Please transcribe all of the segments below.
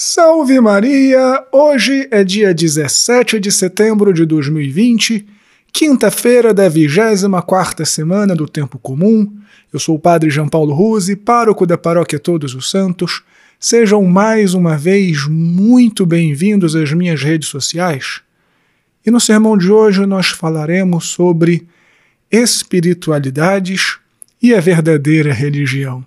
Salve Maria! Hoje é dia 17 de setembro de 2020, quinta-feira da 24 semana do Tempo Comum. Eu sou o Padre João Paulo Ruse, pároco da Paróquia Todos os Santos. Sejam mais uma vez muito bem-vindos às minhas redes sociais. E no sermão de hoje nós falaremos sobre espiritualidades e a verdadeira religião.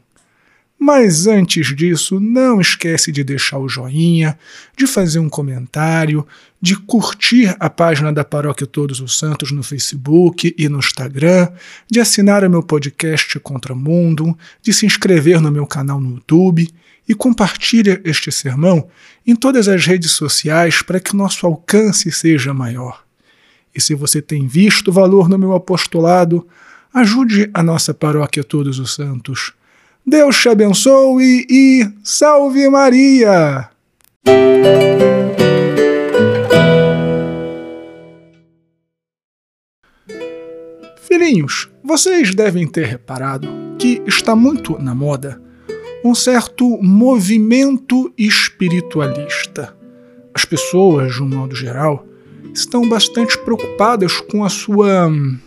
Mas antes disso, não esquece de deixar o joinha, de fazer um comentário, de curtir a página da Paróquia Todos os Santos no Facebook e no Instagram, de assinar o meu podcast Contramundo, de se inscrever no meu canal no YouTube e compartilha este sermão em todas as redes sociais para que nosso alcance seja maior. E se você tem visto valor no meu apostolado, ajude a nossa Paróquia Todos os Santos Deus te abençoe e salve Maria! Filhinhos, vocês devem ter reparado que está muito na moda um certo movimento espiritualista. As pessoas, de um modo geral, estão bastante preocupadas com a sua hum,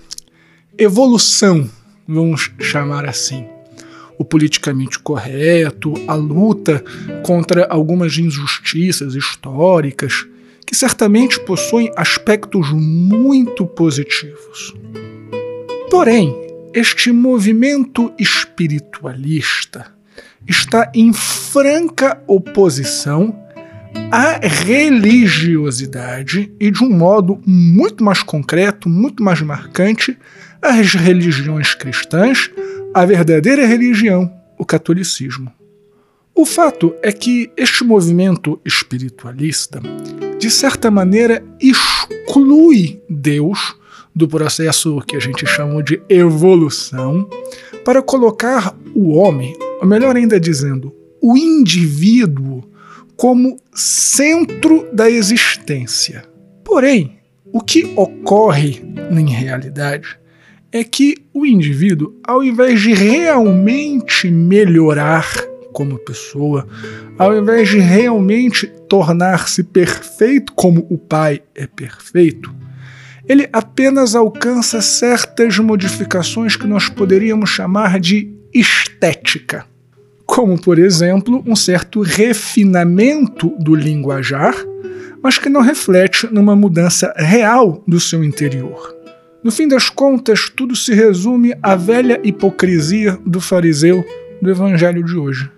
evolução, vamos chamar assim o politicamente correto, a luta contra algumas injustiças históricas, que certamente possuem aspectos muito positivos. Porém, este movimento espiritualista está em franca oposição à religiosidade e, de um modo muito mais concreto, muito mais marcante, às religiões cristãs, a verdadeira religião, o catolicismo. O fato é que este movimento espiritualista, de certa maneira, exclui Deus do processo que a gente chama de evolução para colocar o homem, ou melhor ainda dizendo, o indivíduo, como centro da existência. Porém, o que ocorre em realidade é que o indivíduo, ao invés de realmente melhorar como pessoa, ao invés de realmente tornar-se perfeito como o Pai é perfeito, ele apenas alcança certas modificações que nós poderíamos chamar de estética, como, por exemplo, um certo refinamento do linguajar, mas que não reflete numa mudança real do seu interior. No fim das contas, tudo se resume à velha hipocrisia do fariseu do evangelho de hoje,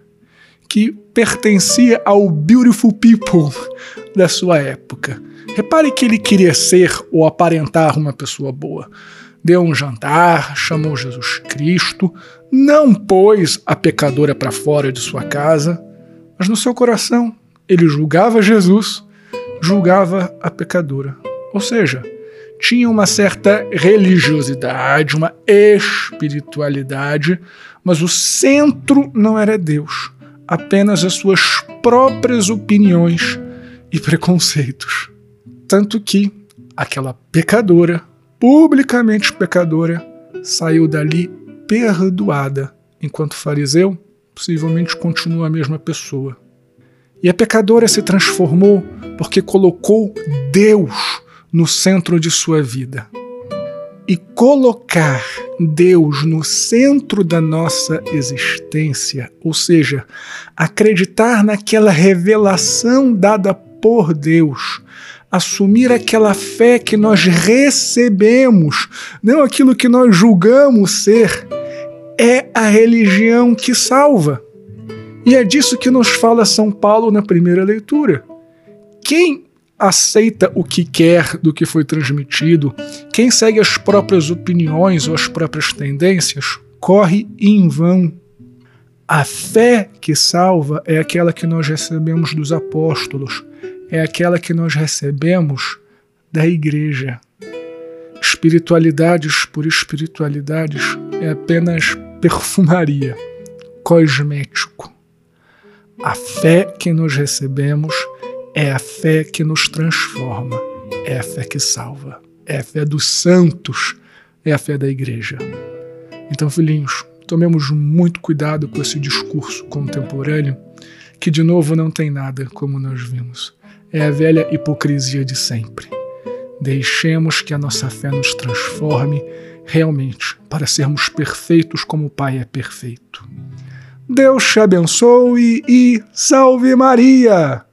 que pertencia ao beautiful people da sua época. Repare que ele queria ser ou aparentar uma pessoa boa. Deu um jantar, chamou Jesus Cristo, não pôs a pecadora para fora de sua casa, mas no seu coração ele julgava Jesus, julgava a pecadora. Ou seja, tinha uma certa religiosidade, uma espiritualidade, mas o centro não era Deus, apenas as suas próprias opiniões e preconceitos. Tanto que aquela pecadora, publicamente pecadora, saiu dali perdoada, enquanto fariseu possivelmente continua a mesma pessoa. E a pecadora se transformou porque colocou Deus no centro de sua vida. E colocar Deus no centro da nossa existência, ou seja, acreditar naquela revelação dada por Deus, assumir aquela fé que nós recebemos, não aquilo que nós julgamos ser, é a religião que salva. E é disso que nos fala São Paulo na primeira leitura. Quem aceita o que quer do que foi transmitido, quem segue as próprias opiniões ou as próprias tendências, corre em vão. A fé que salva é aquela que nós recebemos dos apóstolos, é aquela que nós recebemos da igreja. Espiritualidades por espiritualidades é apenas perfumaria, cosmético. A fé que nós recebemos é a fé que nos transforma, é a fé que salva, é a fé dos santos, é a fé da igreja. Então, filhinhos, tomemos muito cuidado com esse discurso contemporâneo que de novo não tem nada, como nós vimos. É a velha hipocrisia de sempre. Deixemos que a nossa fé nos transforme realmente para sermos perfeitos como o Pai é perfeito. Deus te abençoe e salve Maria!